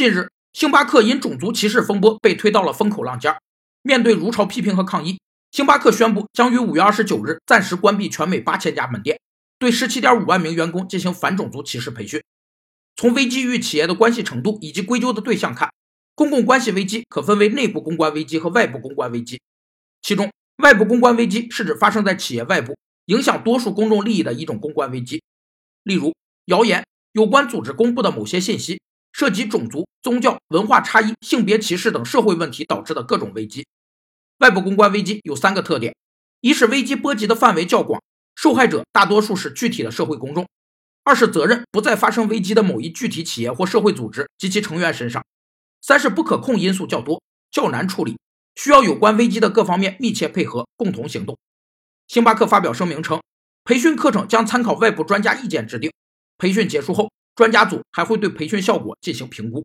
近日，星巴克因种族歧视风波被推到了风口浪尖。面对如潮批评和抗议，星巴克宣布将于五月二十九日暂时关闭全美八千家门店，对十七点五万名员工进行反种族歧视培训。从危机与企业的关系程度以及归咎的对象看，公共关系危机可分为内部公关危机和外部公关危机。其中，外部公关危机是指发生在企业外部，影响多数公众利益的一种公关危机，例如谣言、有关组织公布的某些信息。涉及种族、宗教、文化差异、性别歧视等社会问题导致的各种危机。外部公关危机有三个特点：一是危机波及的范围较广，受害者大多数是具体的社会公众；二是责任不在发生危机的某一具体企业或社会组织及其成员身上；三是不可控因素较多，较难处理，需要有关危机的各方面密切配合，共同行动。星巴克发表声明称，培训课程将参考外部专家意见制定，培训结束后。专家组还会对培训效果进行评估。